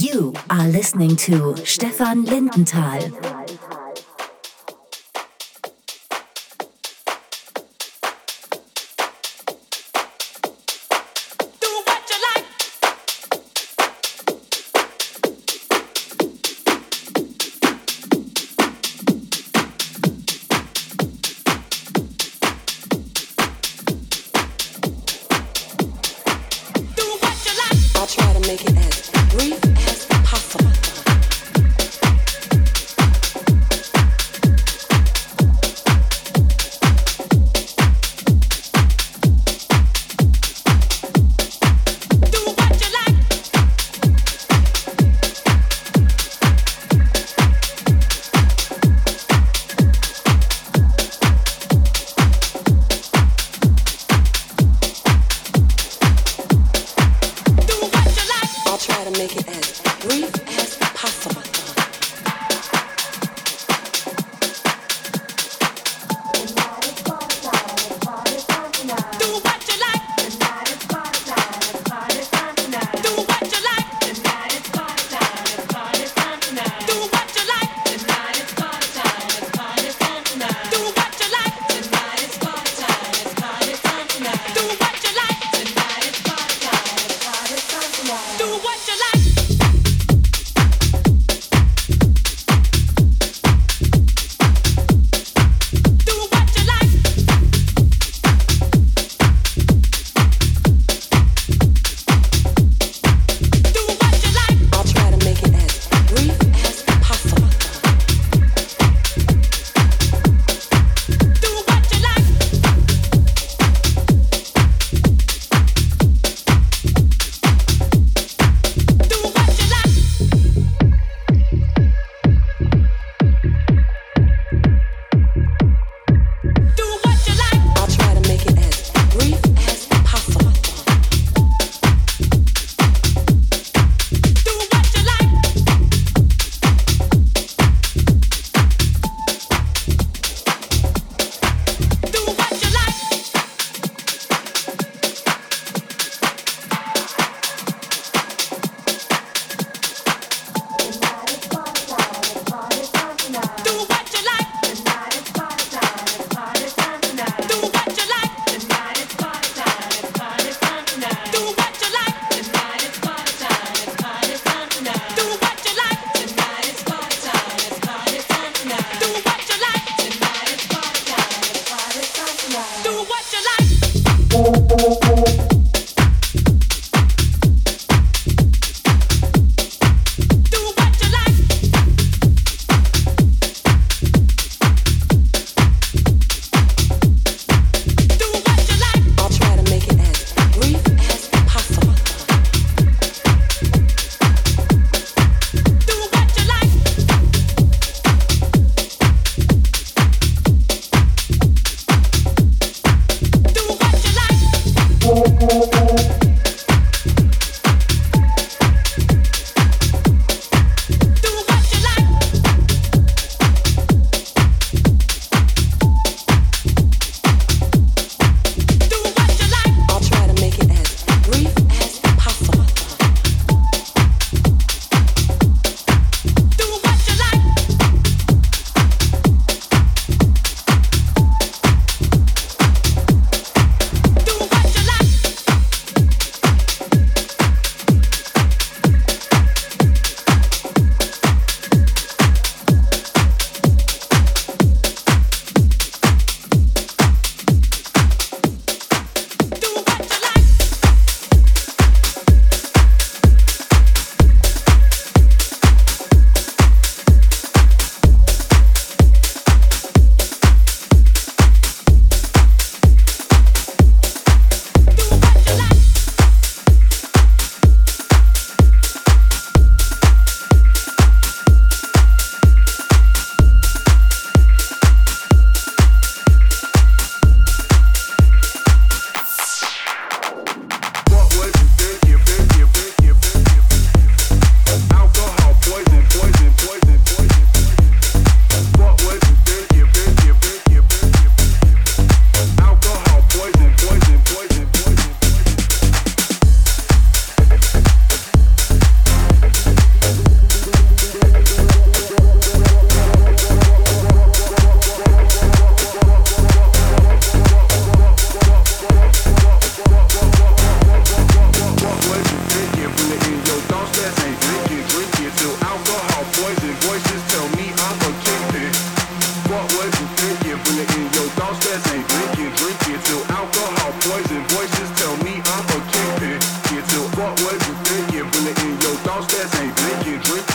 You are listening to Stefan Lindenthal.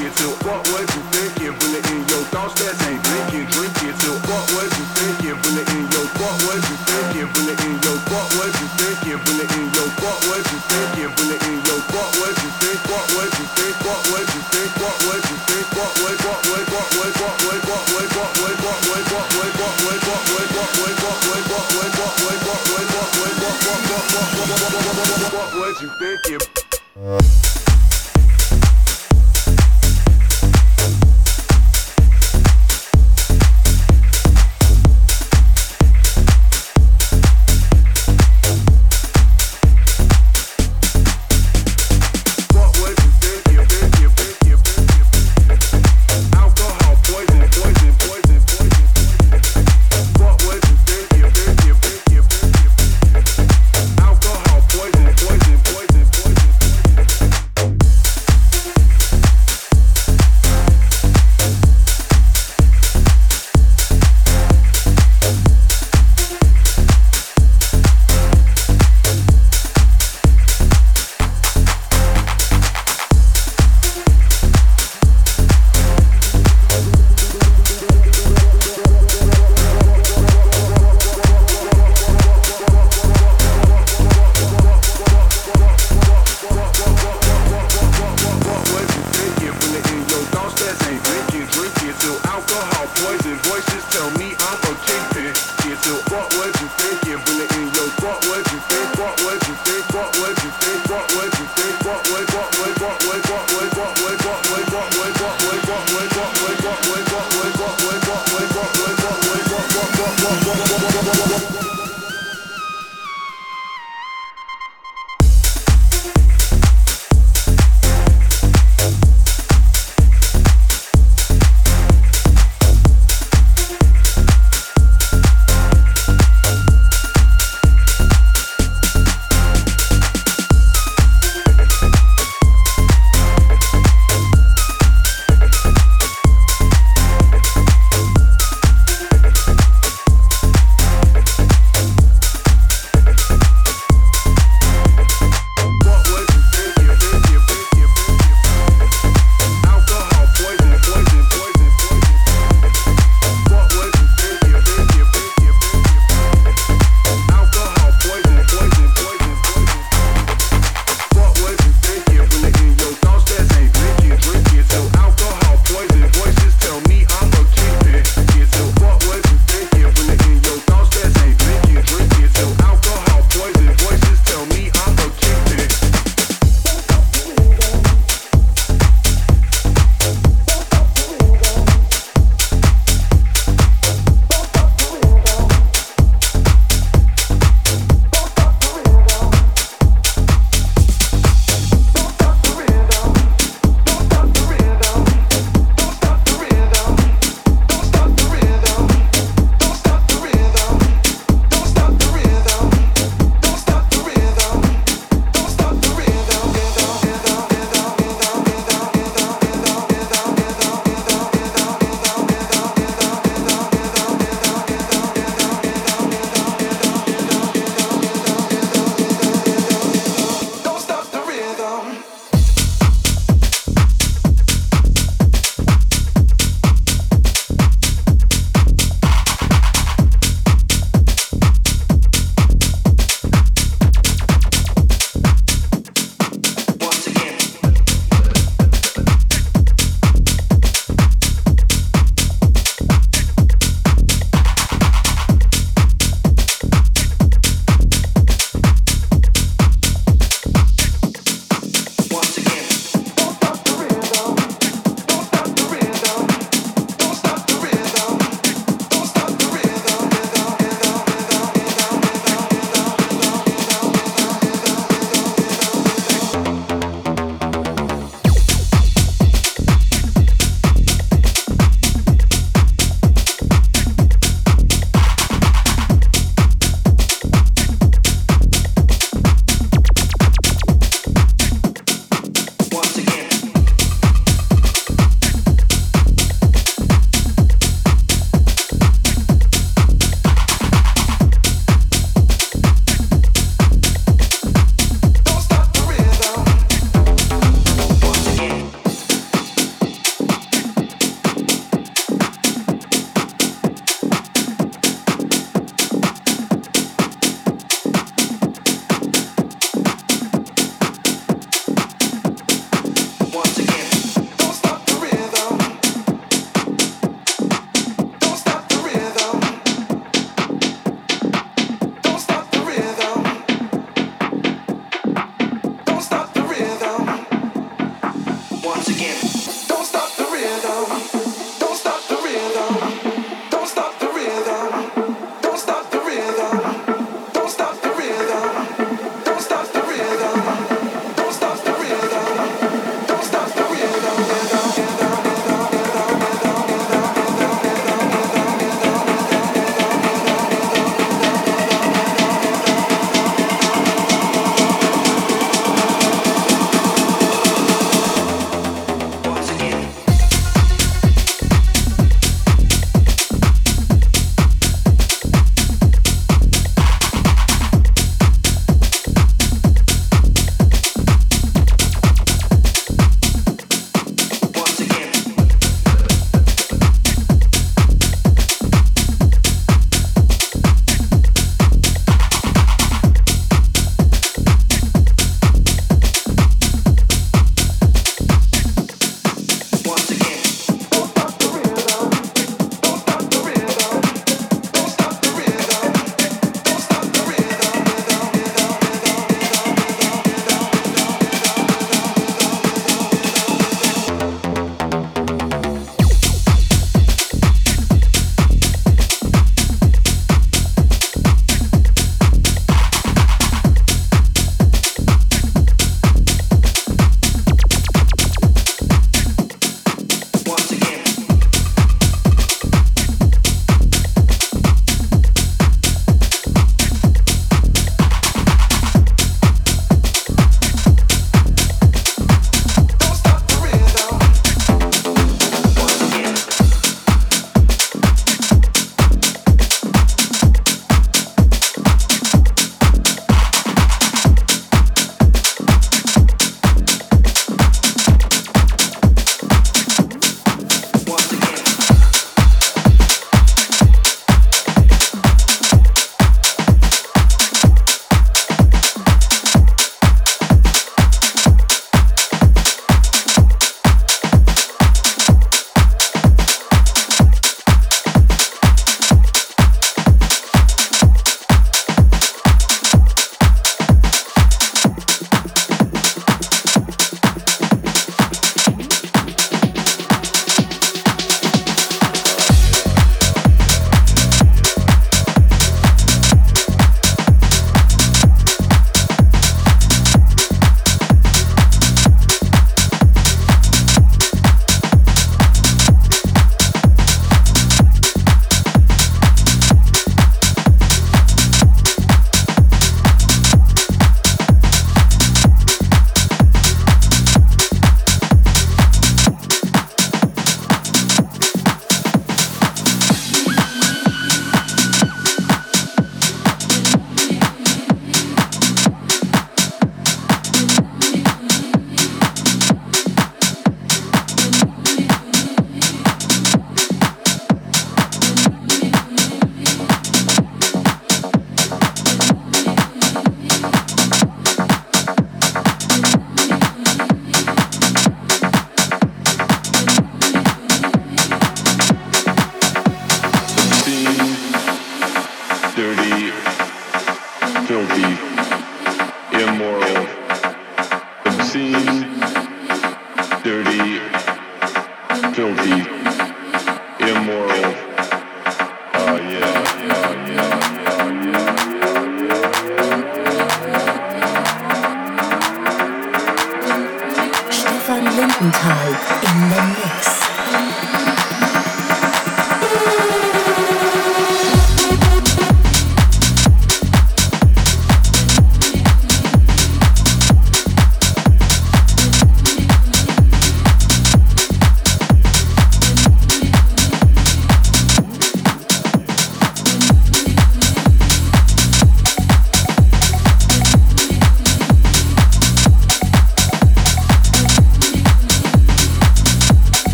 you do what would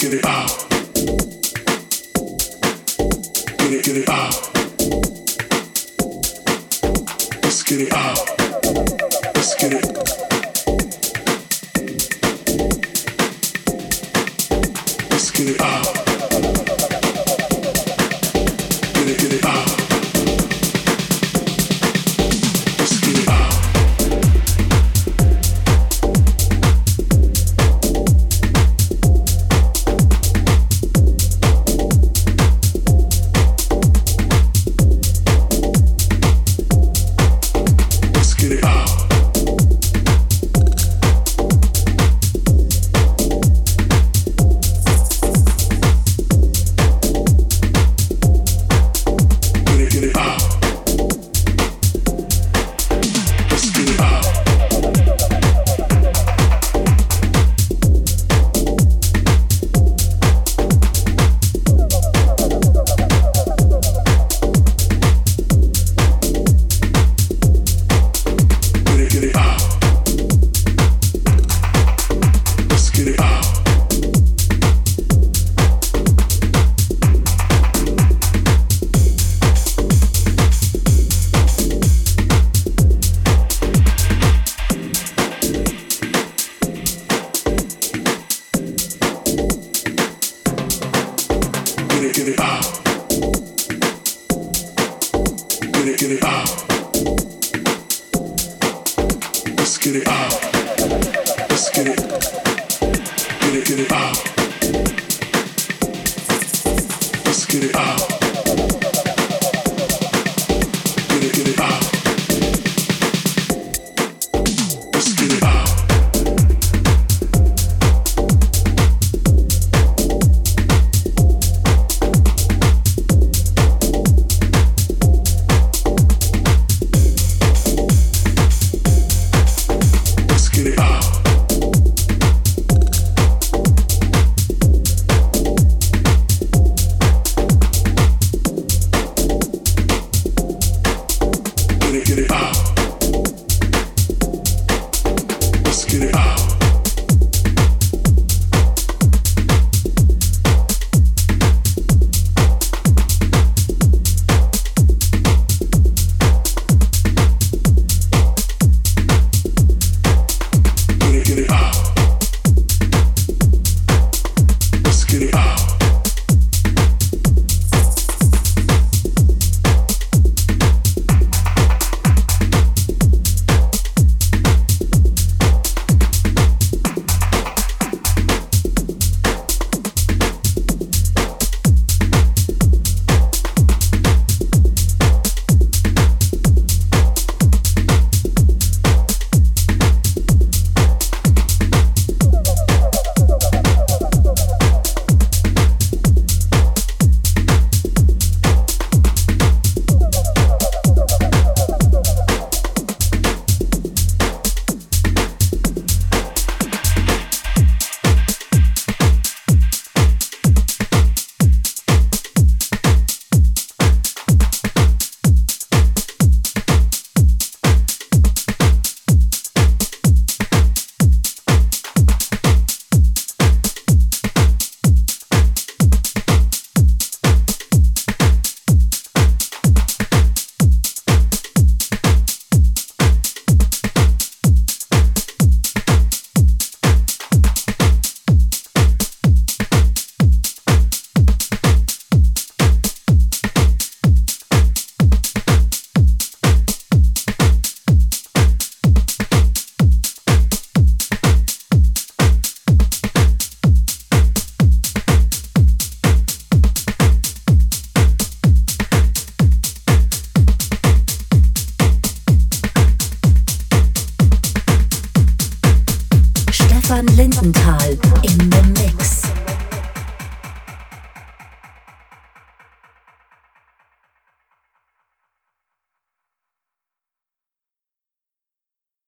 get it out. Let's get it out.